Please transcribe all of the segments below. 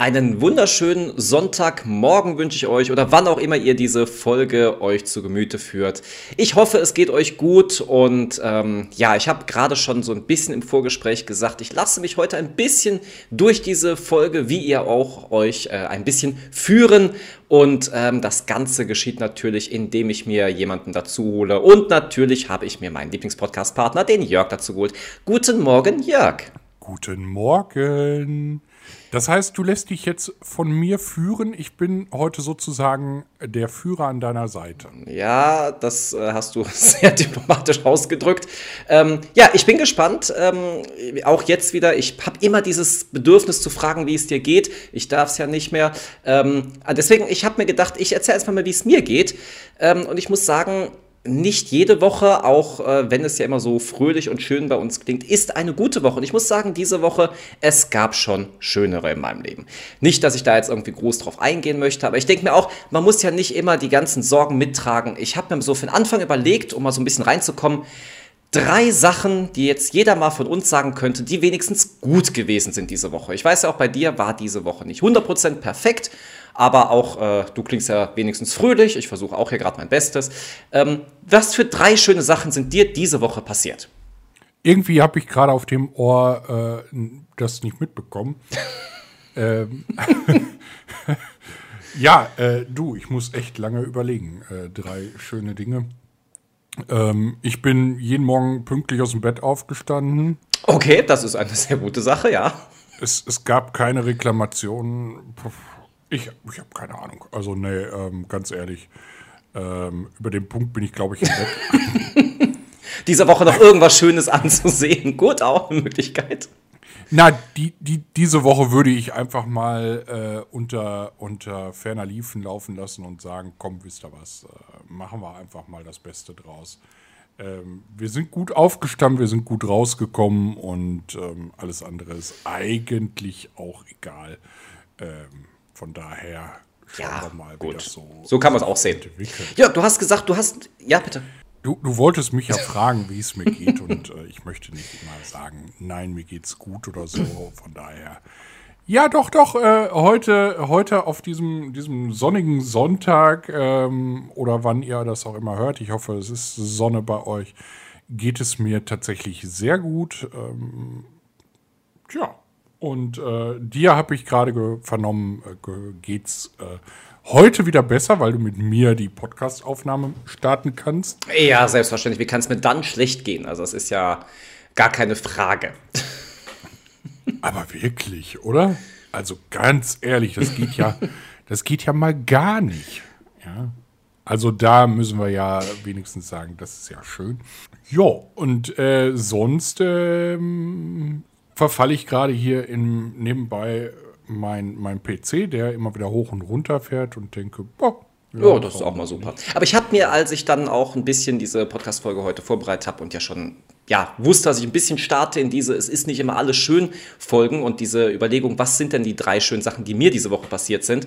Einen wunderschönen Sonntagmorgen wünsche ich euch oder wann auch immer ihr diese Folge euch zu Gemüte führt. Ich hoffe, es geht euch gut und ähm, ja, ich habe gerade schon so ein bisschen im Vorgespräch gesagt, ich lasse mich heute ein bisschen durch diese Folge, wie ihr auch euch äh, ein bisschen führen und ähm, das Ganze geschieht natürlich, indem ich mir jemanden dazu hole und natürlich habe ich mir meinen Lieblingspodcast-Partner, den Jörg, dazu geholt. Guten Morgen, Jörg. Guten Morgen. Das heißt, du lässt dich jetzt von mir führen. Ich bin heute sozusagen der Führer an deiner Seite. Ja, das äh, hast du sehr diplomatisch ausgedrückt. Ähm, ja, ich bin gespannt. Ähm, auch jetzt wieder. Ich habe immer dieses Bedürfnis zu fragen, wie es dir geht. Ich darf es ja nicht mehr. Ähm, deswegen, ich habe mir gedacht, ich erzähle erstmal mal, wie es mir geht. Ähm, und ich muss sagen, nicht jede Woche, auch äh, wenn es ja immer so fröhlich und schön bei uns klingt, ist eine gute Woche. Und ich muss sagen, diese Woche, es gab schon schönere in meinem Leben. Nicht, dass ich da jetzt irgendwie groß drauf eingehen möchte, aber ich denke mir auch, man muss ja nicht immer die ganzen Sorgen mittragen. Ich habe mir so für den Anfang überlegt, um mal so ein bisschen reinzukommen, drei Sachen, die jetzt jeder mal von uns sagen könnte, die wenigstens gut gewesen sind diese Woche. Ich weiß ja auch bei dir war diese Woche nicht 100% perfekt aber auch äh, du klingst ja wenigstens fröhlich. Ich versuche auch hier gerade mein Bestes. Ähm, was für drei schöne Sachen sind dir diese Woche passiert? Irgendwie habe ich gerade auf dem Ohr äh, das nicht mitbekommen. ähm, ja, äh, du, ich muss echt lange überlegen. Äh, drei schöne Dinge. Ähm, ich bin jeden Morgen pünktlich aus dem Bett aufgestanden. Okay, das ist eine sehr gute Sache, ja. Es, es gab keine Reklamationen. Ich, ich habe keine Ahnung. Also, nee, ähm, ganz ehrlich. Ähm, über den Punkt bin ich, glaube ich, hinweg. Dieser Woche noch irgendwas Schönes anzusehen. Gut, auch eine Möglichkeit. Na, die, die, diese Woche würde ich einfach mal äh, unter, unter ferner Liefen laufen lassen und sagen, komm, wisst ihr was, äh, machen wir einfach mal das Beste draus. Ähm, wir sind gut aufgestanden, wir sind gut rausgekommen und ähm, alles andere ist eigentlich auch egal. Ähm, von daher schauen ja, wir mal, gut. wie das so So kann man es auch sehen. Ja, du hast gesagt, du hast. Ja, bitte. Du, du wolltest mich ja fragen, wie es mir geht, und äh, ich möchte nicht mal sagen, nein, mir geht's gut oder so. Von daher. Ja, doch, doch. Äh, heute, heute auf diesem, diesem sonnigen Sonntag ähm, oder wann ihr das auch immer hört, ich hoffe, es ist Sonne bei euch, geht es mir tatsächlich sehr gut. Ähm, ja, und äh, dir habe ich gerade vernommen, äh, geht's äh, heute wieder besser, weil du mit mir die Podcast-Aufnahme starten kannst. Ja, selbstverständlich. Wie kann es mir dann schlecht gehen? Also, es ist ja gar keine Frage. Aber wirklich, oder? Also ganz ehrlich, das geht ja, das geht ja mal gar nicht. Ja. Also da müssen wir ja wenigstens sagen, das ist ja schön. Ja, und äh, sonst ähm, verfalle ich gerade hier in, nebenbei mein, mein PC, der immer wieder hoch und runter fährt und denke, boah, ja, oh, das ist auch mal super. Aber ich habe mir, als ich dann auch ein bisschen diese Podcast-Folge heute vorbereitet habe und ja schon ja, wusste, dass ich ein bisschen starte in diese Es ist nicht immer alles schön Folgen und diese Überlegung, was sind denn die drei schönen Sachen, die mir diese Woche passiert sind,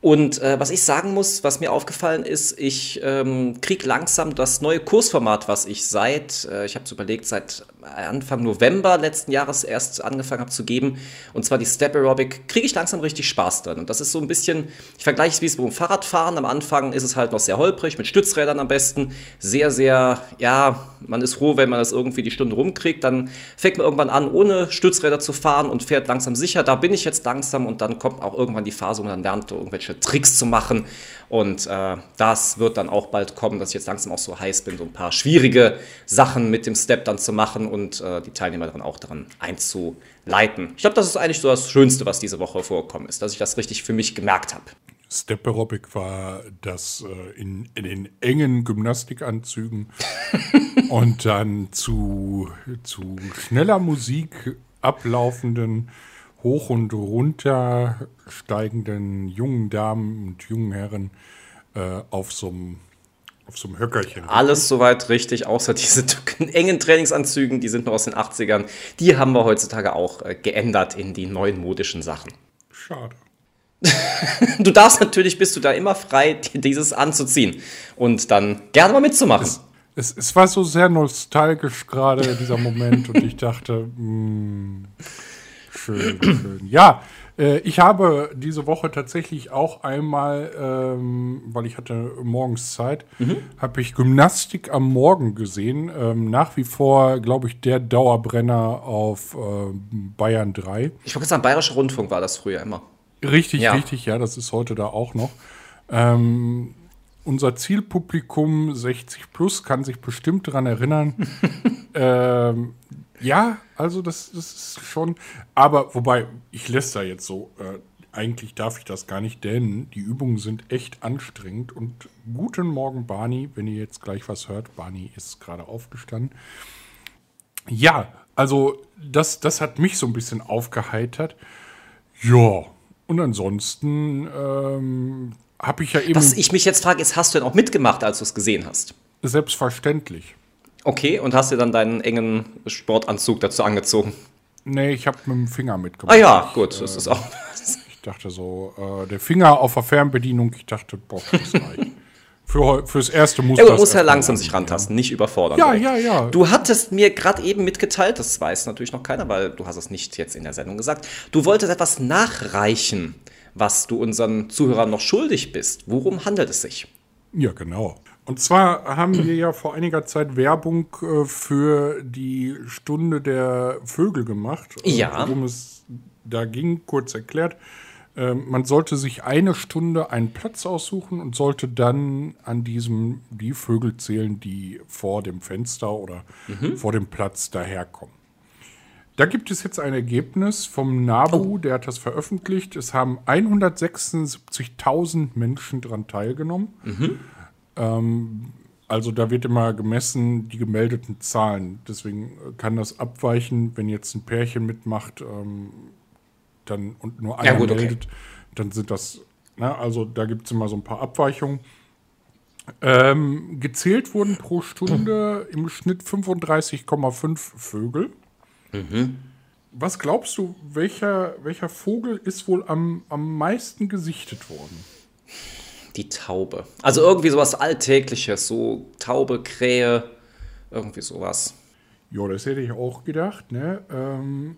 und äh, was ich sagen muss, was mir aufgefallen ist, ich ähm, kriege langsam das neue Kursformat, was ich seit, äh, ich habe es überlegt, seit Anfang November letzten Jahres erst angefangen habe zu geben. Und zwar die Step Aerobic, kriege ich langsam richtig Spaß drin. Und das ist so ein bisschen, ich vergleiche es wie es beim Fahrradfahren. Am Anfang ist es halt noch sehr holprig, mit Stützrädern am besten. Sehr, sehr, ja, man ist froh, wenn man das irgendwie die Stunde rumkriegt. Dann fängt man irgendwann an, ohne Stützräder zu fahren und fährt langsam sicher. Da bin ich jetzt langsam und dann kommt auch irgendwann die Phase, wo man dann lernt, irgendwelche Tricks zu machen. Und äh, das wird dann auch bald kommen, dass ich jetzt langsam auch so heiß bin, so ein paar schwierige Sachen mit dem Step dann zu machen und äh, die Teilnehmer dann auch daran einzuleiten. Ich glaube, das ist eigentlich so das Schönste, was diese Woche vorgekommen ist, dass ich das richtig für mich gemerkt habe. Step Aerobic war das äh, in, in, den engen Gymnastikanzügen und dann zu, zu schneller Musik ablaufenden hoch und runter steigenden jungen Damen und jungen Herren äh, auf so einem auf so einem Höckerchen. Alles soweit richtig, außer diese engen Trainingsanzügen, die sind noch aus den 80ern. Die haben wir heutzutage auch äh, geändert in die neuen modischen Sachen. Schade. du darfst natürlich, bist du da immer frei, dieses anzuziehen und dann gerne mal mitzumachen. Es, es, es war so sehr nostalgisch gerade dieser Moment und ich dachte, mh, hm, schön, schön. Ja, Äh, ich habe diese Woche tatsächlich auch einmal, ähm, weil ich hatte morgens Zeit, mhm. habe ich Gymnastik am Morgen gesehen. Ähm, nach wie vor, glaube ich, der Dauerbrenner auf äh, Bayern 3. Ich wollte sagen, Bayerischer Rundfunk war das früher immer. Richtig, ja. richtig, ja, das ist heute da auch noch. Ähm, unser Zielpublikum 60 plus kann sich bestimmt daran erinnern. ähm, ja, also das, das ist schon. Aber wobei, ich lässt da jetzt so. Äh, eigentlich darf ich das gar nicht, denn die Übungen sind echt anstrengend. Und guten Morgen, Barney, wenn ihr jetzt gleich was hört. Barney ist gerade aufgestanden. Ja, also das, das hat mich so ein bisschen aufgeheitert. Ja, und ansonsten ähm, habe ich ja eben. Was ich mich jetzt frage, ist, hast du denn auch mitgemacht, als du es gesehen hast? Selbstverständlich. Okay, und hast dir dann deinen engen Sportanzug dazu angezogen? Nee, ich habe mit dem Finger mitgemacht. Ah ja, gut, ich, das äh, ist auch. ich dachte so, äh, der Finger auf der Fernbedienung, ich dachte, boah, das reicht. Für, fürs erste muss ja, man muss ja langsam sich rantasten, ja. nicht überfordern. Ja, ja, ja. Du hattest mir gerade eben mitgeteilt, das weiß natürlich noch keiner, weil du hast es nicht jetzt in der Sendung gesagt. Du wolltest etwas nachreichen, was du unseren Zuhörern noch schuldig bist. Worum handelt es sich? Ja, genau. Und zwar haben wir ja vor einiger Zeit Werbung äh, für die Stunde der Vögel gemacht. Äh, ja. Worum es da ging, kurz erklärt. Äh, man sollte sich eine Stunde einen Platz aussuchen und sollte dann an diesem die Vögel zählen, die vor dem Fenster oder mhm. vor dem Platz daherkommen. Da gibt es jetzt ein Ergebnis vom NABU, oh. der hat das veröffentlicht. Es haben 176.000 Menschen daran teilgenommen. Mhm. Ähm, also da wird immer gemessen die gemeldeten Zahlen. Deswegen kann das abweichen, wenn jetzt ein Pärchen mitmacht ähm, dann, und nur einer ja, gut, meldet, okay. dann sind das, na, ne, also da gibt es immer so ein paar Abweichungen. Ähm, gezählt wurden pro Stunde im Schnitt 35,5 Vögel. Mhm. Was glaubst du, welcher, welcher Vogel ist wohl am, am meisten gesichtet worden? Die Taube. Also irgendwie sowas Alltägliches, so Taube, Krähe, irgendwie sowas. Ja, das hätte ich auch gedacht. Ne? Ähm,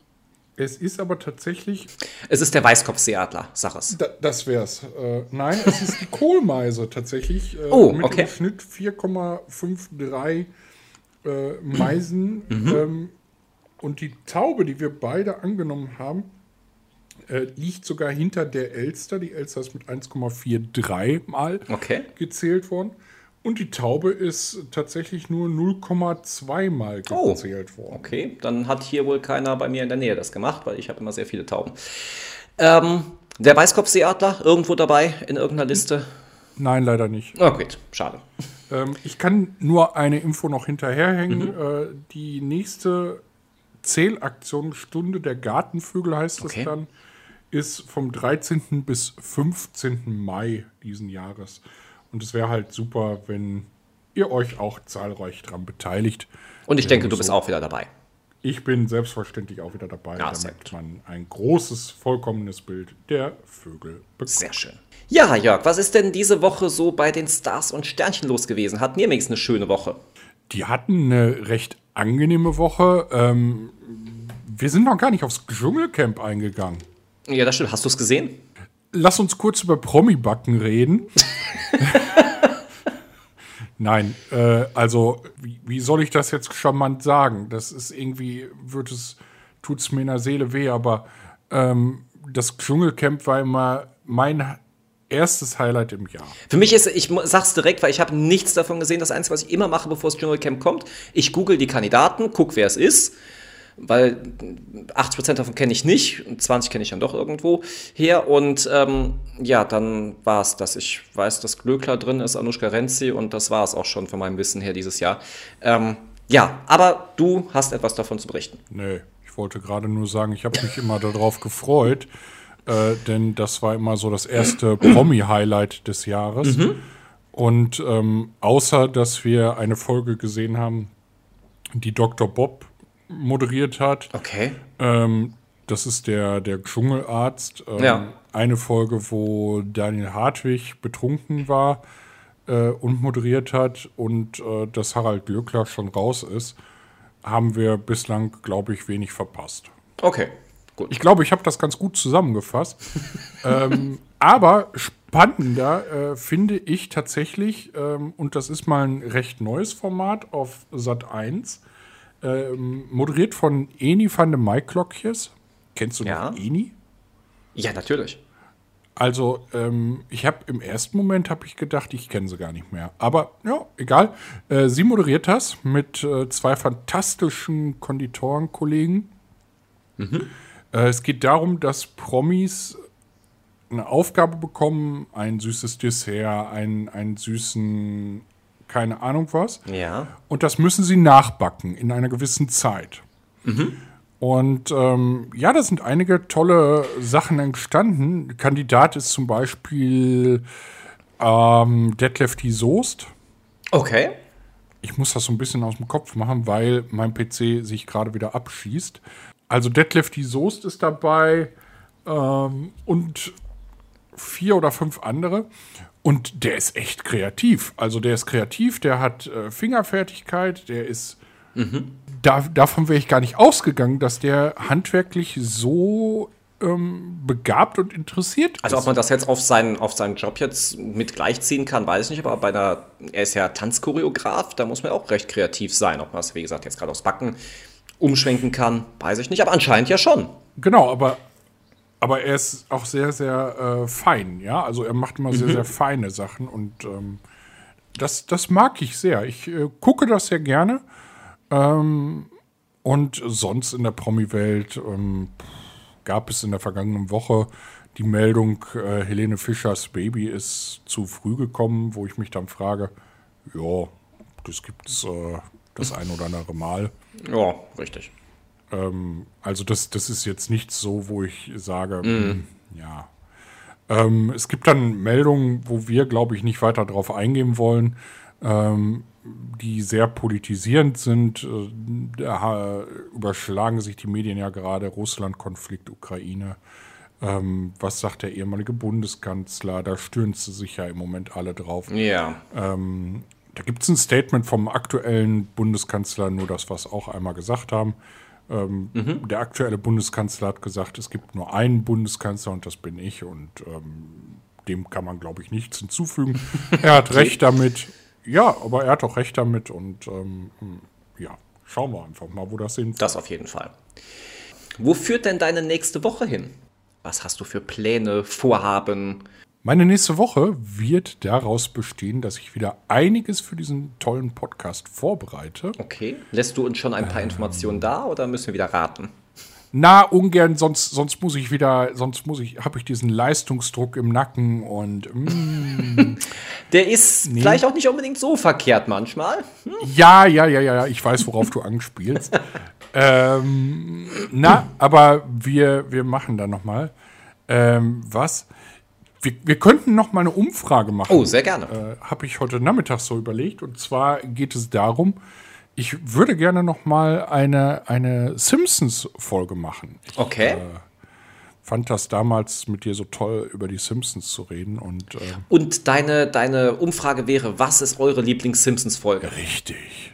es ist aber tatsächlich. Es ist der Weißkopfseeadler, sag es. Da, das wär's. Äh, nein, es ist die Kohlmeise tatsächlich. Äh, oh, mit okay. Im Schnitt 4,53 äh, Meisen. Mhm. Ähm, und die Taube, die wir beide angenommen haben, äh, liegt sogar hinter der Elster. Die Elster ist mit 1,43 Mal okay. gezählt worden. Und die Taube ist tatsächlich nur 0,2 Mal oh, gezählt oh, worden. Okay, dann hat hier wohl keiner bei mir in der Nähe das gemacht, weil ich habe immer sehr viele Tauben. Ähm, der Weißkopfseeadler irgendwo dabei in irgendeiner Liste? Nein, leider nicht. Oh, gut, schade. Ähm, ich kann nur eine Info noch hinterherhängen. Mhm. Äh, die nächste Zählaktion Stunde der Gartenvögel heißt okay. es dann ist vom 13. bis 15. Mai diesen Jahres. Und es wäre halt super, wenn ihr euch auch zahlreich daran beteiligt. Und ich denke, du so bist auch wieder dabei. Ich bin selbstverständlich auch wieder dabei, ja, damit man ein großes, vollkommenes Bild der Vögel bekommt. Sehr schön. Ja, Jörg, was ist denn diese Woche so bei den Stars und Sternchen los gewesen? Hatten ihr wenigstens eine schöne Woche? Die hatten eine recht angenehme Woche. Ähm, wir sind noch gar nicht aufs Dschungelcamp eingegangen. Ja, das stimmt. Hast du es gesehen? Lass uns kurz über Promi-Backen reden. Nein, äh, also wie, wie, soll ich das jetzt charmant sagen? Das ist irgendwie, wird es, tut es mir in der Seele weh, aber ähm, das Dschungelcamp war immer mein erstes Highlight im Jahr. Für mich ist, ich sag's direkt, weil ich habe nichts davon gesehen. Das Einzige, was ich immer mache, bevor das Dschungelcamp kommt, ich google die Kandidaten, guck, wer es ist weil 80% davon kenne ich nicht, 20 kenne ich dann doch irgendwo her. Und ähm, ja, dann war es das. Ich weiß, dass Glöckler drin ist, Anushka Renzi, und das war es auch schon von meinem Wissen her dieses Jahr. Ähm, ja, aber du hast etwas davon zu berichten. Nee, ich wollte gerade nur sagen, ich habe mich immer darauf gefreut, äh, denn das war immer so das erste Promi-Highlight des Jahres. Mhm. Und ähm, außer, dass wir eine Folge gesehen haben, die Dr. Bob moderiert hat. Okay. Ähm, das ist der, der Dschungelarzt. Ähm, ja. Eine Folge, wo Daniel Hartwig betrunken war äh, und moderiert hat und äh, dass Harald Glöckler schon raus ist, haben wir bislang, glaube ich, wenig verpasst. Okay, Gut. Ich glaube, ich habe das ganz gut zusammengefasst. ähm, aber spannender äh, finde ich tatsächlich, ähm, und das ist mal ein recht neues Format auf Sat 1, ähm, moderiert von Eni van de Maiklokjes. Kennst du Ja. noch Eni? Ja, natürlich. Also, ähm, ich habe im ersten Moment habe ich gedacht, ich kenne sie gar nicht mehr. Aber ja, egal. Äh, sie moderiert das mit äh, zwei fantastischen Konditorenkollegen. Äh, es geht darum, dass Promis eine Aufgabe bekommen, ein süßes Dessert, einen, einen süßen, keine Ahnung was. Ja. Und das müssen sie nachbacken in einer gewissen Zeit. Und ähm, ja, da sind einige tolle Sachen entstanden. Kandidat ist zum Beispiel ähm, Detlef die Soest. Okay. Ich muss das so ein bisschen aus dem Kopf machen, weil mein PC sich gerade wieder abschießt. Also Detlef die Soest ist dabei ähm, und vier oder fünf andere. Und der ist echt kreativ. Also der ist kreativ, der hat äh, Fingerfertigkeit, der ist. Da, davon wäre ich gar nicht ausgegangen, dass der handwerklich so ähm, begabt und interessiert Also ob ist. man das jetzt auf seinen, auf seinen Job jetzt mit gleichziehen kann, weiß ich nicht, aber bei einer, er ist ja Tanzchoreograf, da muss man auch recht kreativ sein. Ob man das, wie gesagt, jetzt gerade aufs Backen umschwenken kann, weiß ich nicht, aber anscheinend ja schon. Genau, aber, aber er ist auch sehr, sehr äh, fein, ja. Also er macht immer sehr, sehr feine Sachen und ähm, das, das mag ich sehr. Ich äh, gucke das sehr gerne. Ähm, und sonst in der Promi-Welt ähm, gab es in der vergangenen Woche die Meldung, äh, Helene Fischers Baby ist zu früh gekommen, wo ich mich dann frage, ja, das gibt es äh, das ein oder andere Mal. Ja, richtig. Ähm, also das, das ist jetzt nicht so, wo ich sage, hm, ja. Ähm, es gibt dann Meldungen, wo wir, glaube ich, nicht weiter drauf eingehen wollen, ähm, die sehr politisierend sind. Äh, Da überschlagen sich die Medien ja gerade Russland-Konflikt, Ukraine. Ähm, was sagt der ehemalige Bundeskanzler? Da stöhnen sie sich ja im Moment alle drauf. Ja. Ähm, da gibt es ein Statement vom aktuellen Bundeskanzler, nur das, was auch einmal gesagt haben. Ähm, Der aktuelle Bundeskanzler hat gesagt, es gibt nur einen Bundeskanzler und das bin ich und ähm, dem kann man, glaube ich, nichts hinzufügen. Er hat recht damit. Ja, aber er hat auch recht damit und ähm, hm, ja, schauen wir einfach mal, wo das hinführt. Das auf jeden Fall. Wo führt denn deine nächste Woche hin? Was hast du für Pläne, Vorhaben? Meine nächste Woche wird daraus bestehen, dass ich wieder einiges für diesen tollen Podcast vorbereite. Okay. Lässt du uns schon ein paar Informationen da oder müssen wir wieder raten? Na, ungern, sonst, sonst muss ich wieder, sonst muss ich, habe ich diesen Leistungsdruck im Nacken und mm, Der ist vielleicht auch nicht unbedingt so verkehrt manchmal. ja, ja, ja, ja, ja, ich weiß, worauf du anspielst. ähm, na, aber wir, wir machen da noch mal ähm, was. Wir, wir könnten noch mal eine Umfrage machen. Oh, sehr gerne. äh, habe ich heute Nachmittag so überlegt. Und zwar geht es darum, ich würde gerne noch mal eine, eine Simpsons-Folge machen. Ich Okay. fand das damals mit dir so toll, über die Simpsons zu reden. Und äh, Und deine, deine Umfrage wäre, was ist eure Lieblings-Simpsons-Folge? richtig.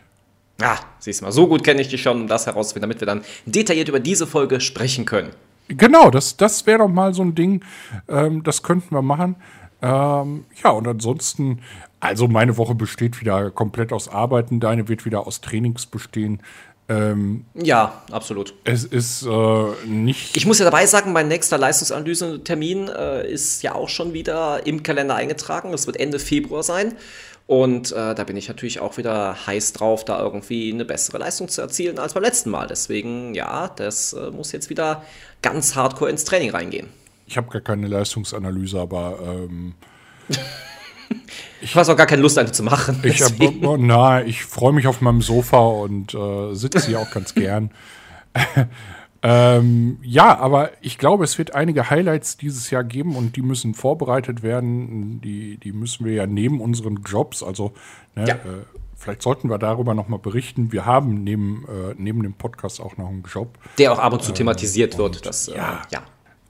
Ah, siehst du mal, so gut kenne ich dich schon, um das herauszufinden, damit wir dann detailliert über diese Folge sprechen können. Genau, das, das wäre doch mal so ein Ding, ähm, das könnten wir machen. Ähm, ja, und ansonsten, also meine Woche besteht wieder komplett aus Arbeiten, deine wird wieder aus Trainings bestehen. Ähm, Ja, absolut. es ist äh, nicht. Ich muss ja dabei sagen, mein nächster Leistungsanalyse-Termin äh, ist ja auch schon wieder im Kalender eingetragen. Das wird Ende Februar sein. Und äh, da bin ich natürlich auch wieder heiß drauf, da irgendwie eine bessere Leistung zu erzielen als beim letzten Mal. Deswegen, ja, das äh, muss jetzt wieder ganz hardcore ins Training reingehen. Ich habe gar keine Leistungsanalyse, aber ähm, Ich habe auch gar keine Lust, eine zu machen. ich, hab, deswegen. oh, na, ich freue mich auf meinem Sofa und äh, sitze hier auch ganz gern. ähm, ja, aber ich glaube, es wird einige Highlights dieses Jahr geben und die müssen vorbereitet werden. Die, die müssen wir ja neben unseren Jobs, also ne, Ja. äh, vielleicht sollten wir darüber nochmal berichten. Wir haben neben, äh, neben dem Podcast auch noch einen Job. Der auch ab und zu thematisiert wird. Das, äh, ja. ja.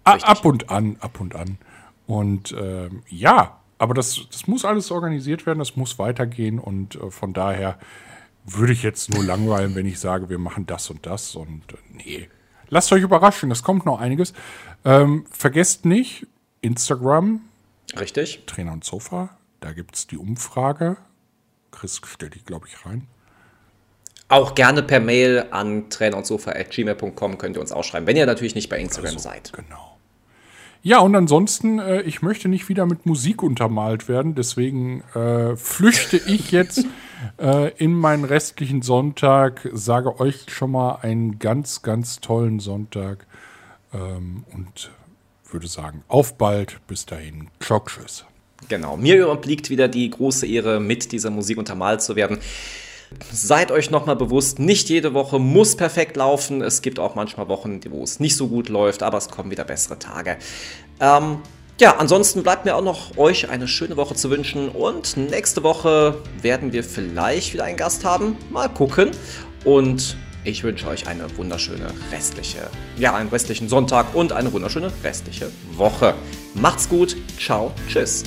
Ab und an, ab und an. Und ähm, ja, aber das, das muss alles organisiert werden, das muss weitergehen und äh, von daher würde ich jetzt nur langweilen, wenn ich sage, wir machen das und das und äh, nee, lasst euch überraschen, es kommt noch einiges. Ähm, vergesst nicht, Instagram. Richtig. Trainer und Sofa. Da gibt es die Umfrage. Chris stellt die, glaube ich, rein. Auch gerne per Mail an trainer und sofa.gmail.com könnt ihr uns ausschreiben, wenn ihr natürlich nicht bei Instagram also, seid. Genau. Ja, und ansonsten, äh, ich möchte nicht wieder mit Musik untermalt werden, deswegen äh, flüchte ich jetzt äh, in meinen restlichen Sonntag, sage euch schon mal einen ganz, ganz tollen Sonntag ähm, und würde sagen, auf bald, bis dahin, ciao, tschüss. Genau, mir obliegt wieder die große Ehre, mit dieser Musik untermalt zu werden. Seid euch nochmal bewusst, nicht jede Woche muss perfekt laufen. Es gibt auch manchmal Wochen, wo es nicht so gut läuft, aber es kommen wieder bessere Tage. Ähm, ja, ansonsten bleibt mir auch noch euch eine schöne Woche zu wünschen und nächste Woche werden wir vielleicht wieder einen Gast haben. Mal gucken. Und ich wünsche euch eine wunderschöne restliche, ja, einen restlichen Sonntag und eine wunderschöne restliche Woche. Macht's gut. Ciao. Tschüss.